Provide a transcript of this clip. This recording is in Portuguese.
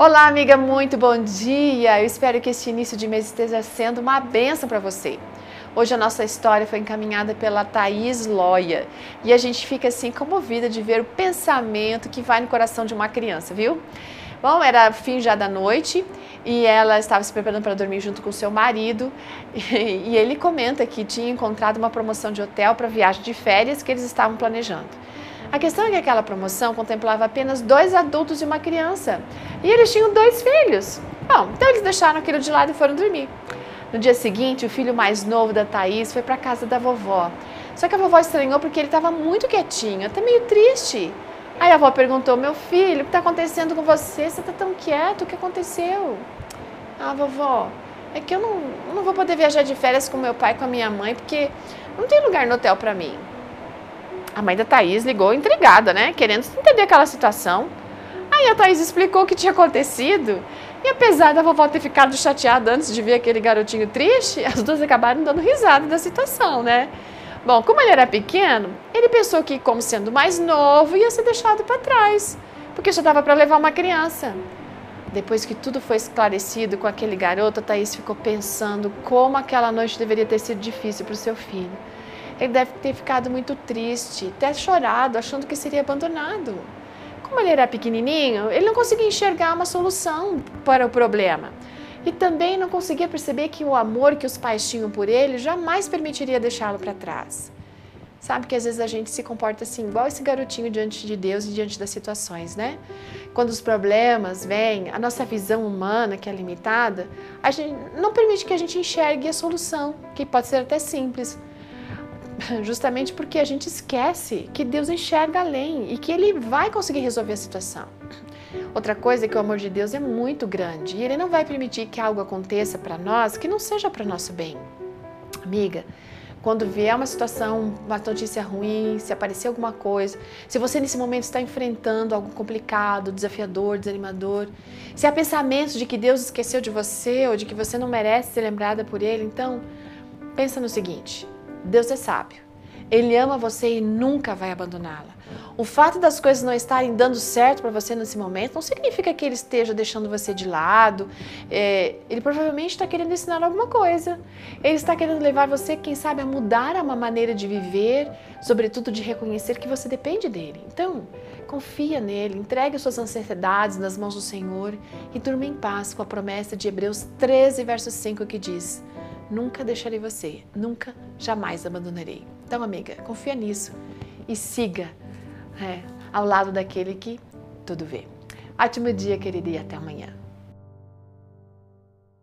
Olá, amiga, muito bom dia. Eu espero que este início de mês esteja sendo uma benção para você. Hoje a nossa história foi encaminhada pela Thaís Loia e a gente fica assim comovida de ver o pensamento que vai no coração de uma criança, viu? Bom, era fim já da noite e ela estava se preparando para dormir junto com seu marido e ele comenta que tinha encontrado uma promoção de hotel para viagem de férias que eles estavam planejando. A questão é que aquela promoção contemplava apenas dois adultos e uma criança. E eles tinham dois filhos. Bom, então eles deixaram aquilo de lado e foram dormir. No dia seguinte, o filho mais novo da Thaís foi para a casa da vovó. Só que a vovó estranhou porque ele estava muito quietinho, até meio triste. Aí a avó perguntou: Meu filho, o que está acontecendo com você? Você está tão quieto, o que aconteceu? Ah, vovó, é que eu não, não vou poder viajar de férias com meu pai e com a minha mãe porque não tem lugar no hotel para mim. A mãe da Thaís ligou intrigada, né? Querendo entender aquela situação. Aí a Thaís explicou o que tinha acontecido. E apesar da vovó ter ficado chateada antes de ver aquele garotinho triste, as duas acabaram dando risada da situação, né? Bom, como ele era pequeno, ele pensou que, como sendo mais novo, ia ser deixado para trás, porque já dava para levar uma criança. Depois que tudo foi esclarecido com aquele garoto, a Thaís ficou pensando como aquela noite deveria ter sido difícil para o seu filho. Ele deve ter ficado muito triste, até chorado, achando que seria abandonado. Como ele era pequenininho, ele não conseguia enxergar uma solução para o problema. E também não conseguia perceber que o amor que os pais tinham por ele jamais permitiria deixá-lo para trás. Sabe que às vezes a gente se comporta assim, igual esse garotinho diante de Deus e diante das situações, né? Quando os problemas vêm, a nossa visão humana, que é limitada, a gente não permite que a gente enxergue a solução, que pode ser até simples, justamente porque a gente esquece que Deus enxerga além e que Ele vai conseguir resolver a situação. Outra coisa é que o amor de Deus é muito grande e Ele não vai permitir que algo aconteça para nós que não seja para o nosso bem. Amiga, quando vier uma situação, uma notícia ruim, se aparecer alguma coisa, se você nesse momento está enfrentando algo complicado, desafiador, desanimador, se há pensamentos de que Deus esqueceu de você ou de que você não merece ser lembrada por Ele, então pensa no seguinte: Deus é sábio. Ele ama você e nunca vai abandoná-la. O fato das coisas não estarem dando certo para você nesse momento não significa que ele esteja deixando você de lado. É, ele provavelmente está querendo ensinar alguma coisa. Ele está querendo levar você, quem sabe, a mudar uma maneira de viver, sobretudo de reconhecer que você depende dele. Então, confia nele, entregue suas ansiedades nas mãos do Senhor e durma em paz com a promessa de Hebreus 13, verso 5 que diz nunca deixarei você, nunca, jamais abandonarei. Então, amiga, confia nisso e siga é, ao lado daquele que tudo vê. Ótimo dia, querida, e até amanhã.